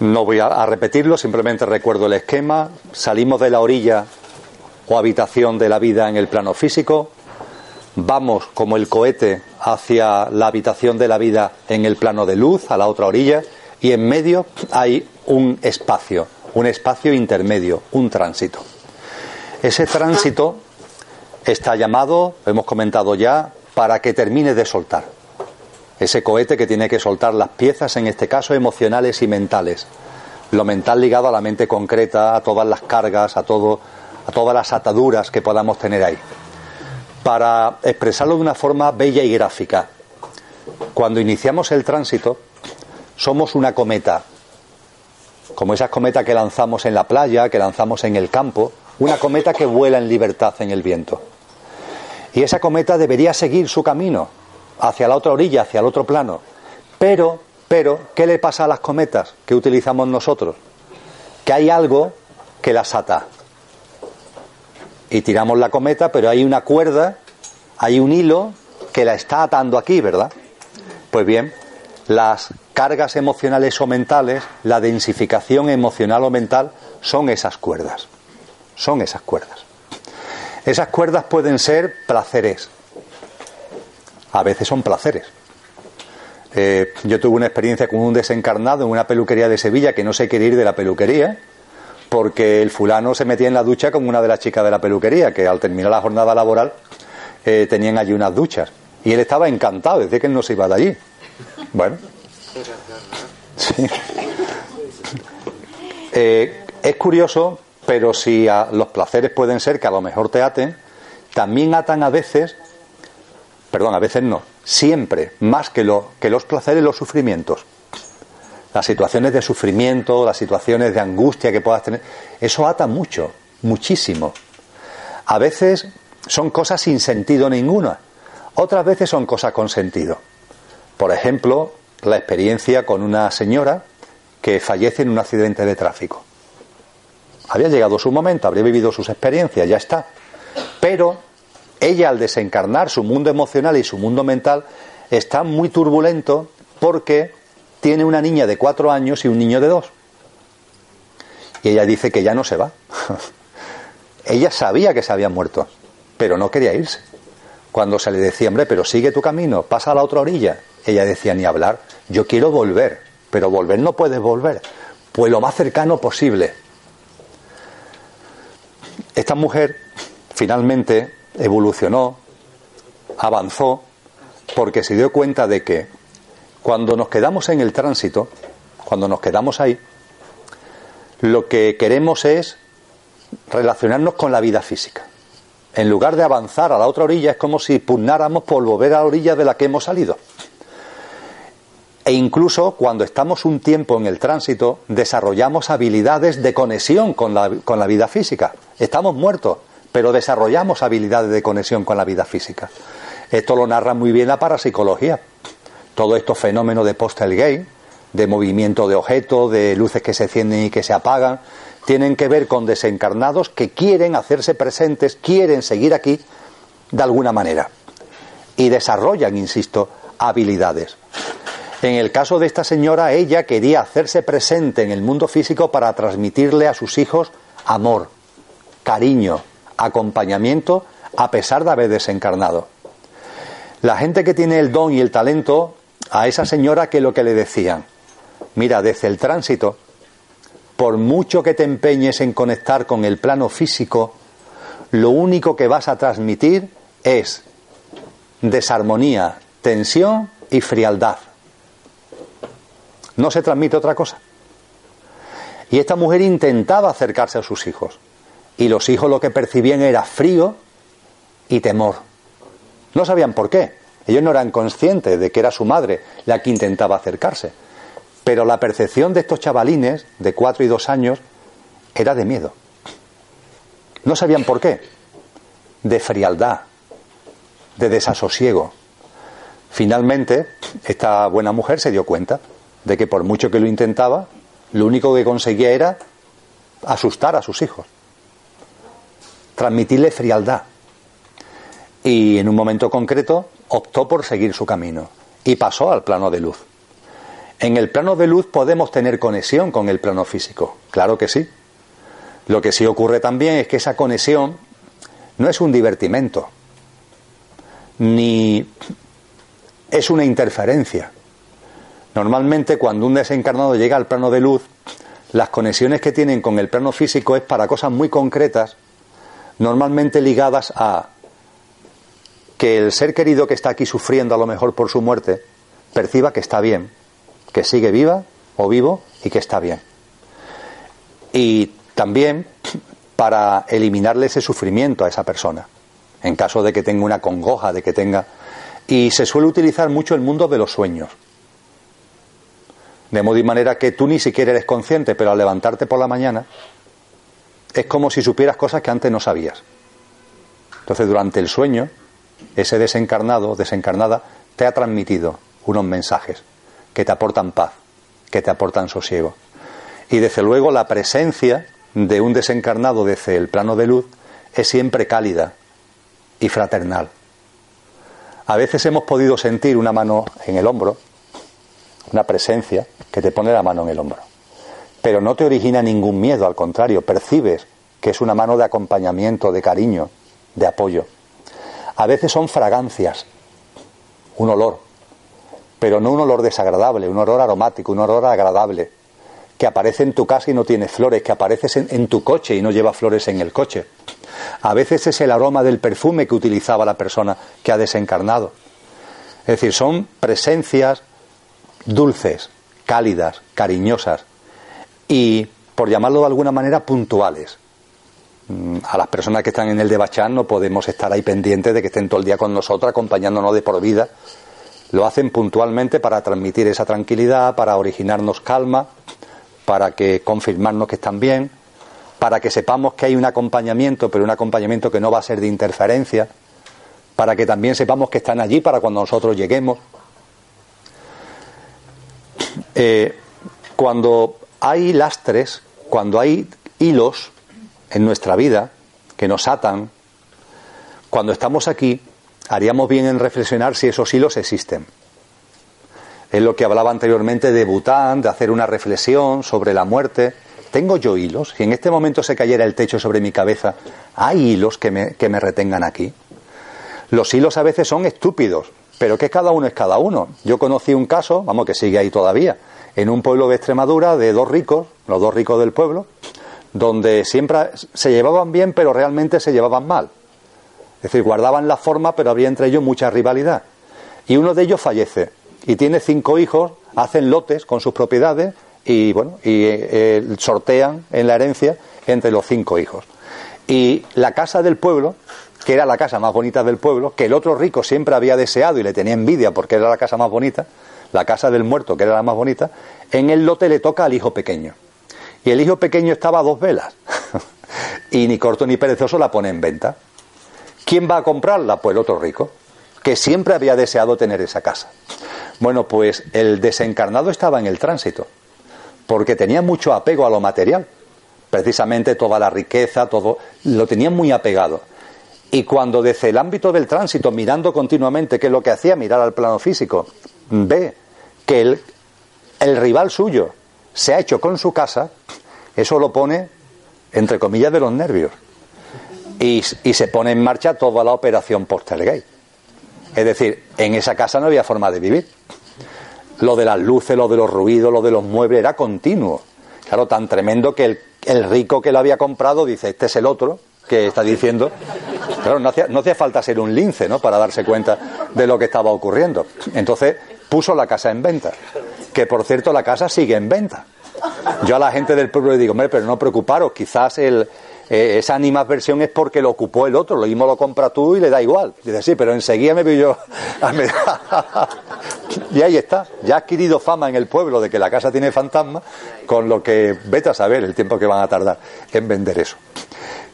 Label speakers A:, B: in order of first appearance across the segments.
A: No voy a, repetirlo, simplemente recuerdo el esquema. Salimos de la orilla o habitación de la vida en el plano físico, vamos como el cohete hacia la habitación de la vida en el plano de luz, a la otra orilla, y en medio hay un espacio, un espacio intermedio, un tránsito. Ese tránsito está llamado, lo hemos comentado ya, para que termine de soltar. Ese cohete que tiene que soltar las piezas, en este caso emocionales y mentales. Lo mental ligado a la mente concreta, a todas las cargas, a todo, a todas las ataduras que podamos tener ahí. Para expresarlo de una forma bella y gráfica, cuando iniciamos el tránsito, somos una cometa, como esas cometas que lanzamos en la playa, que lanzamos en el campo, una cometa que vuela en libertad en el viento. Y esa cometa debería seguir su camino hacia la otra orilla, hacia el otro plano. Pero, pero, ¿qué le pasa a las cometas que utilizamos nosotros? Que hay algo que las ata. Y tiramos la cometa, pero hay una cuerda, hay un hilo que la está atando aquí, ¿verdad? Pues bien, las cargas emocionales o mentales, la densificación emocional o mental, son esas cuerdas. Son esas cuerdas. Esas cuerdas pueden ser placeres. A veces son placeres. Eh, yo tuve una experiencia con un desencarnado en una peluquería de Sevilla que no se quiere ir de la peluquería porque el fulano se metía en la ducha con una de las chicas de la peluquería que al terminar la jornada laboral eh, tenían allí unas duchas y él estaba encantado, decía que él no se iba de allí. Bueno. Eh, es curioso, pero si a los placeres pueden ser que a lo mejor te aten, también atan a veces, perdón, a veces no, siempre, más que, lo, que los placeres, los sufrimientos. Las situaciones de sufrimiento, las situaciones de angustia que puedas tener, eso ata mucho, muchísimo. A veces son cosas sin sentido ninguna, otras veces son cosas con sentido. Por ejemplo, la experiencia con una señora que fallece en un accidente de tráfico. Había llegado su momento, habría vivido sus experiencias, ya está. Pero ella al desencarnar su mundo emocional y su mundo mental está muy turbulento porque tiene una niña de cuatro años y un niño de dos. Y ella dice que ya no se va. ella sabía que se había muerto, pero no quería irse. Cuando se le decía, hombre, pero sigue tu camino, pasa a la otra orilla, ella decía, ni hablar, yo quiero volver, pero volver no puedes volver. Pues lo más cercano posible. Esta mujer finalmente evolucionó, avanzó, porque se dio cuenta de que cuando nos quedamos en el tránsito, cuando nos quedamos ahí, lo que queremos es relacionarnos con la vida física. En lugar de avanzar a la otra orilla, es como si pugnáramos por volver a la orilla de la que hemos salido. E incluso cuando estamos un tiempo en el tránsito, desarrollamos habilidades de conexión con la, con la vida física. Estamos muertos, pero desarrollamos habilidades de conexión con la vida física. Esto lo narra muy bien la parapsicología. Todos estos fenómenos de postel-gay, de movimiento de objetos, de luces que se encienden y que se apagan, tienen que ver con desencarnados que quieren hacerse presentes, quieren seguir aquí de alguna manera. Y desarrollan, insisto, habilidades. En el caso de esta señora, ella quería hacerse presente en el mundo físico para transmitirle a sus hijos amor, cariño, acompañamiento, a pesar de haber desencarnado. La gente que tiene el don y el talento, a esa señora que lo que le decían, mira, desde el tránsito, por mucho que te empeñes en conectar con el plano físico, lo único que vas a transmitir es desarmonía, tensión y frialdad. No se transmite otra cosa. Y esta mujer intentaba acercarse a sus hijos. Y los hijos lo que percibían era frío y temor. No sabían por qué. Ellos no eran conscientes de que era su madre la que intentaba acercarse. Pero la percepción de estos chavalines de cuatro y dos años era de miedo. No sabían por qué. De frialdad, de desasosiego. Finalmente, esta buena mujer se dio cuenta de que por mucho que lo intentaba, lo único que conseguía era asustar a sus hijos, transmitirle frialdad. Y en un momento concreto optó por seguir su camino y pasó al plano de luz. En el plano de luz podemos tener conexión con el plano físico, claro que sí. Lo que sí ocurre también es que esa conexión no es un divertimento, ni es una interferencia. Normalmente cuando un desencarnado llega al plano de luz, las conexiones que tienen con el plano físico es para cosas muy concretas, normalmente ligadas a que el ser querido que está aquí sufriendo a lo mejor por su muerte perciba que está bien, que sigue viva o vivo y que está bien. Y también para eliminarle ese sufrimiento a esa persona, en caso de que tenga una congoja, de que tenga... Y se suele utilizar mucho el mundo de los sueños. De modo y manera que tú ni siquiera eres consciente, pero al levantarte por la mañana es como si supieras cosas que antes no sabías. Entonces, durante el sueño, ese desencarnado, desencarnada, te ha transmitido unos mensajes que te aportan paz, que te aportan sosiego. Y desde luego la presencia de un desencarnado desde el plano de luz es siempre cálida y fraternal. A veces hemos podido sentir una mano en el hombro, una presencia que te pone la mano en el hombro. Pero no te origina ningún miedo, al contrario, percibes que es una mano de acompañamiento, de cariño, de apoyo. A veces son fragancias, un olor, pero no un olor desagradable, un olor aromático, un olor agradable, que aparece en tu casa y no tiene flores, que aparece en, tu coche y no lleva flores en el coche. A veces es el aroma del perfume que utilizaba la persona que ha desencarnado. Es decir, son presencias dulces, cálidas, cariñosas y, por llamarlo de alguna manera, puntuales. Mm, a las personas que están en el de Bachán no podemos estar ahí pendientes de que estén todo el día con nosotros, acompañándonos de por vida. Lo hacen puntualmente para transmitir esa tranquilidad, para originarnos calma, para que confirmarnos que están bien, para que sepamos que hay un acompañamiento, pero un acompañamiento que no va a ser de interferencia, para que también sepamos que están allí para cuando nosotros lleguemos. Eh, cuando hay lastres, cuando hay hilos, en nuestra vida que nos atan, cuando estamos aquí, haríamos bien en reflexionar si esos hilos existen. Es lo que hablaba anteriormente de Bután, de hacer una reflexión sobre la muerte. ¿Tengo yo hilos? Si en este momento se cayera el techo sobre mi cabeza, ¿hay hilos que me, que me retengan aquí? Los hilos a veces son estúpidos, pero que cada uno es cada uno. Yo conocí un caso, vamos, que sigue ahí todavía, en un pueblo de Extremadura de dos ricos, los dos ricos del pueblo, donde siempre se llevaban bien, pero realmente se llevaban mal. Es decir, guardaban la forma, pero había entre ellos mucha rivalidad. Y uno de ellos fallece y tiene cinco hijos, hacen lotes con sus propiedades y bueno, y eh, eh, sortean en la herencia entre los cinco hijos. Y la casa del pueblo, que era la casa más bonita del pueblo, que el otro rico siempre había deseado y le tenía envidia porque era la casa más bonita, la casa del muerto, que era la más bonita, en el lote le toca al hijo pequeño. Y el hijo pequeño estaba a dos velas. y ni corto ni perezoso la pone en venta. ¿Quién va a comprarla? Pues el otro rico, que siempre había deseado tener esa casa. Bueno, pues el desencarnado estaba en el tránsito, porque tenía mucho apego a lo material. Precisamente toda la riqueza, todo, lo tenía muy apegado. Y cuando desde el ámbito del tránsito, mirando continuamente qué es lo que hacía, mirar al plano físico, ve que el, el rival suyo se ha hecho con su casa, eso lo pone, entre comillas, de los nervios. Y, se pone en marcha toda la operación post-Telegate. Es decir, en esa casa no había forma de vivir. Lo de las luces, lo de los ruidos, lo de los muebles era continuo. Claro, tan tremendo que el, rico que lo había comprado dice, este es el otro que está diciendo. Claro, no hacía, no hacía falta ser un lince, ¿no? Para darse cuenta de lo que estaba ocurriendo. Entonces puso la casa en venta que por cierto la casa sigue en venta. Yo a la gente del pueblo le digo, hombre, pero no preocuparos, quizás el, eh, esa animadversión es porque lo ocupó el otro, lo mismo lo compra tú y le da igual. Dice, sí, pero enseguida me yo. y ahí está, ya ha adquirido fama en el pueblo de que la casa tiene fantasma, con lo que vete a saber el tiempo que van a tardar en vender eso.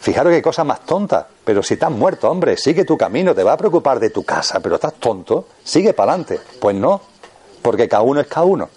A: Fijaros qué cosa más tonta. Pero si estás muerto, hombre, sigue tu camino, te va a preocupar de tu casa, pero estás tonto, sigue para adelante. Pues no, porque cada uno es cada uno.